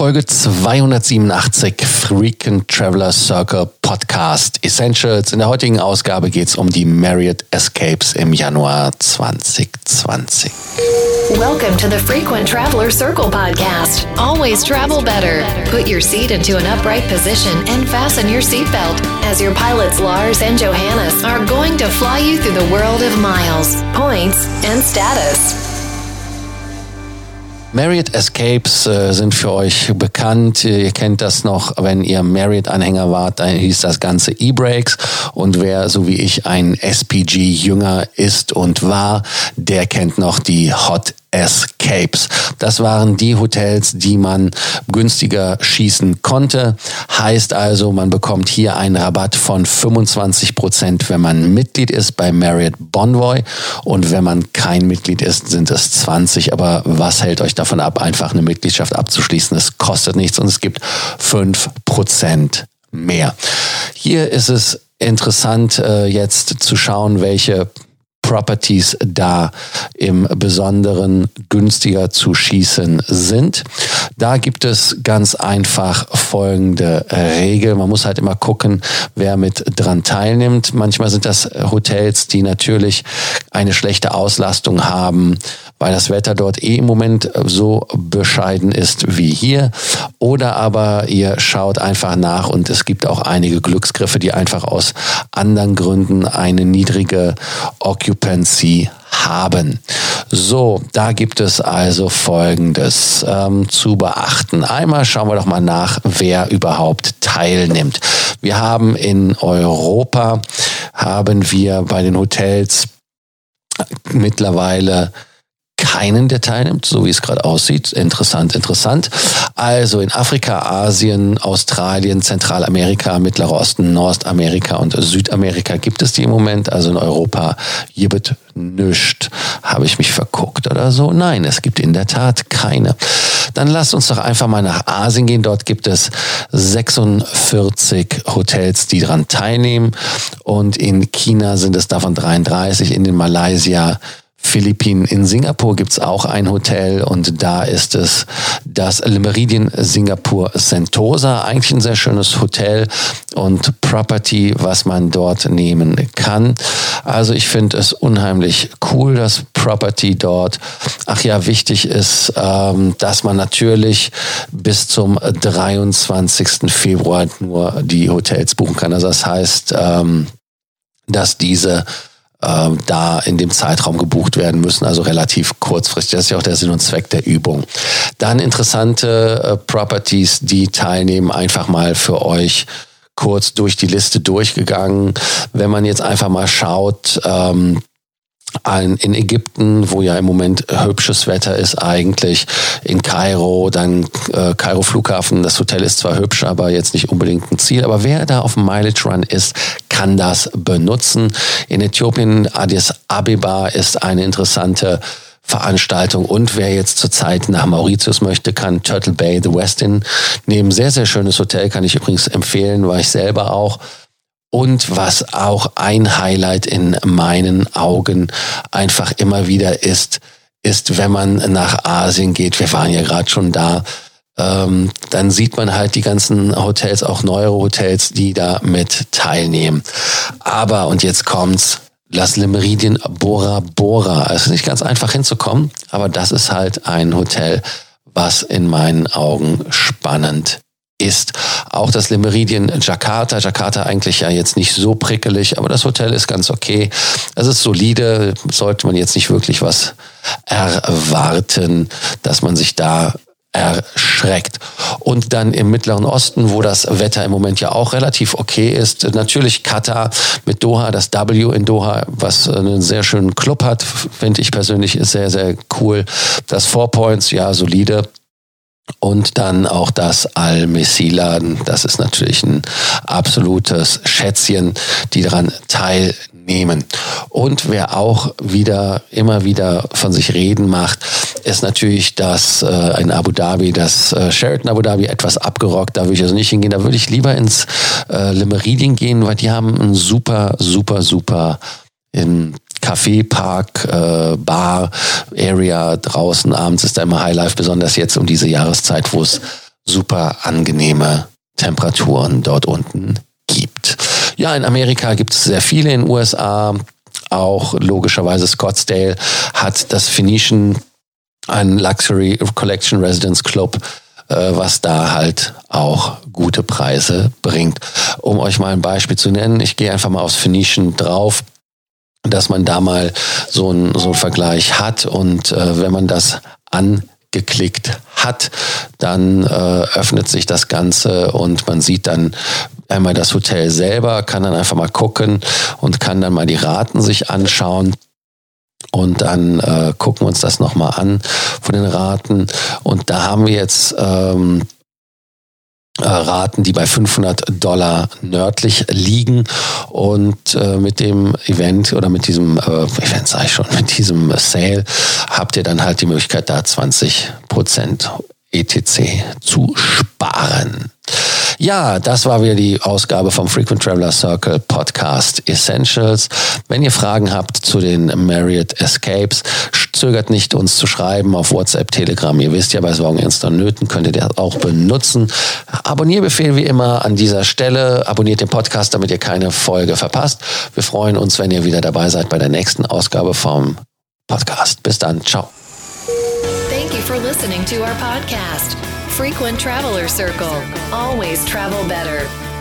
Folge 287 Frequent Traveler Circle Podcast Essentials. In der heutigen Ausgabe geht es um die Marriott Escapes im Januar 2020. Welcome to the Frequent Traveler Circle Podcast. Always travel better. Put your seat into an upright position and fasten your seatbelt as your pilots Lars and Johannes are going to fly you through the world of miles, points, and status. Marriott Escapes äh, sind für euch bekannt. Ihr kennt das noch, wenn ihr Marriott-Anhänger wart, dann hieß das Ganze E-Brakes. Und wer, so wie ich, ein SPG-Jünger ist und war, der kennt noch die Hot Escapes. Das waren die Hotels, die man günstiger schießen konnte. Heißt also, man bekommt hier einen Rabatt von 25 Prozent, wenn man Mitglied ist bei Marriott Bonvoy. Und wenn man kein Mitglied ist, sind es 20. Aber was hält euch davon ab, einfach eine Mitgliedschaft abzuschließen? Es kostet nichts und es gibt 5 Prozent mehr. Hier ist es interessant, äh, jetzt zu schauen, welche Properties da im Besonderen günstiger zu schießen sind. Da gibt es ganz einfach folgende Regel. Man muss halt immer gucken, wer mit dran teilnimmt. Manchmal sind das Hotels, die natürlich eine schlechte Auslastung haben, weil das Wetter dort eh im Moment so bescheiden ist wie hier. Oder aber ihr schaut einfach nach und es gibt auch einige Glücksgriffe, die einfach aus anderen Gründen eine niedrige Occupancy haben. So, da gibt es also Folgendes ähm, zu beachten. Einmal schauen wir doch mal nach, wer überhaupt teilnimmt. Wir haben in Europa, haben wir bei den Hotels mittlerweile keinen, der teilnimmt, so wie es gerade aussieht. Interessant, interessant. Also in Afrika, Asien, Australien, Zentralamerika, Mittlerer Osten, Nordamerika und Südamerika gibt es die im Moment. Also in Europa gibt nichts. Habe ich mich verguckt oder so? Nein, es gibt in der Tat keine. Dann lasst uns doch einfach mal nach Asien gehen. Dort gibt es 46 Hotels, die daran teilnehmen. Und in China sind es davon 33, in den Malaysia Philippinen. In Singapur gibt's auch ein Hotel und da ist es das Le Meridien Singapur Sentosa. Eigentlich ein sehr schönes Hotel und Property, was man dort nehmen kann. Also ich finde es unheimlich cool, das Property dort. Ach ja, wichtig ist, ähm, dass man natürlich bis zum 23. Februar nur die Hotels buchen kann. Also das heißt, ähm, dass diese äh, da in dem Zeitraum gebucht werden müssen, also relativ kurzfristig. Das ist ja auch der Sinn und Zweck der Übung. Dann interessante äh, Properties, die teilnehmen, einfach mal für euch kurz durch die Liste durchgegangen. Wenn man jetzt einfach mal schaut, ähm, ein, in Ägypten, wo ja im Moment hübsches Wetter ist eigentlich, in Kairo, dann äh, Kairo Flughafen, das Hotel ist zwar hübsch, aber jetzt nicht unbedingt ein Ziel, aber wer da auf dem Mileage Run ist, kann das benutzen. In Äthiopien, Addis Abeba ist eine interessante Veranstaltung. Und wer jetzt zurzeit nach Mauritius möchte, kann Turtle Bay The Westin nehmen. Sehr, sehr schönes Hotel, kann ich übrigens empfehlen, war ich selber auch. Und was auch ein Highlight in meinen Augen einfach immer wieder ist, ist, wenn man nach Asien geht, wir waren ja gerade schon da, ähm, dann sieht man halt die ganzen Hotels, auch neuere Hotels, die da mit teilnehmen. Aber, und jetzt kommt's, Las Lemeridien Bora Bora. Es ist nicht ganz einfach hinzukommen, aber das ist halt ein Hotel, was in meinen Augen spannend ist. Auch das Lemeridien Jakarta. Jakarta eigentlich ja jetzt nicht so prickelig, aber das Hotel ist ganz okay. Es ist solide, sollte man jetzt nicht wirklich was erwarten, dass man sich da erschreckt. Und dann im Mittleren Osten, wo das Wetter im Moment ja auch relativ okay ist, natürlich Katar mit Doha, das W in Doha, was einen sehr schönen Club hat, finde ich persönlich ist sehr, sehr cool. Das Four Points, ja, solide. Und dann auch das Al-Messila, das ist natürlich ein absolutes Schätzchen, die daran teilnehmen. Und wer auch wieder, immer wieder von sich reden macht, ist natürlich das äh, in Abu Dhabi, das äh, Sheraton Abu Dhabi etwas abgerockt. Da würde ich also nicht hingehen. Da würde ich lieber ins äh, Le Meridien gehen, weil die haben ein super, super, super in Café, Park, äh, Bar, Area draußen. Abends ist da immer Highlife, besonders jetzt um diese Jahreszeit, wo es super angenehme Temperaturen dort unten gibt. Ja, in Amerika gibt es sehr viele, in den USA auch logischerweise Scottsdale hat das Phoenician, ein Luxury Collection Residence Club, äh, was da halt auch gute Preise bringt. Um euch mal ein Beispiel zu nennen, ich gehe einfach mal aufs Phoenician drauf dass man da mal so ein so ein Vergleich hat und äh, wenn man das angeklickt hat, dann äh, öffnet sich das Ganze und man sieht dann einmal das Hotel selber, kann dann einfach mal gucken und kann dann mal die Raten sich anschauen. Und dann äh, gucken wir uns das nochmal an von den Raten. Und da haben wir jetzt ähm, äh, Raten, die bei 500 Dollar nördlich liegen. Und äh, mit dem Event oder mit diesem äh, Event, sage ich schon, mit diesem Sale habt ihr dann halt die Möglichkeit, da 20 Prozent ETC zu sparen. Ja, das war wieder die Ausgabe vom Frequent Traveler Circle Podcast Essentials. Wenn ihr Fragen habt zu den Marriott Escapes, zögert nicht, uns zu schreiben auf WhatsApp, Telegram. Ihr wisst ja, bei Sorgen, Ernster Nöten könnt ihr das auch benutzen. Abonnierbefehl wie immer an dieser Stelle. Abonniert den Podcast, damit ihr keine Folge verpasst. Wir freuen uns, wenn ihr wieder dabei seid bei der nächsten Ausgabe vom Podcast. Bis dann. Ciao. Thank you for listening to our podcast. Frequent Traveler Circle. Always travel better.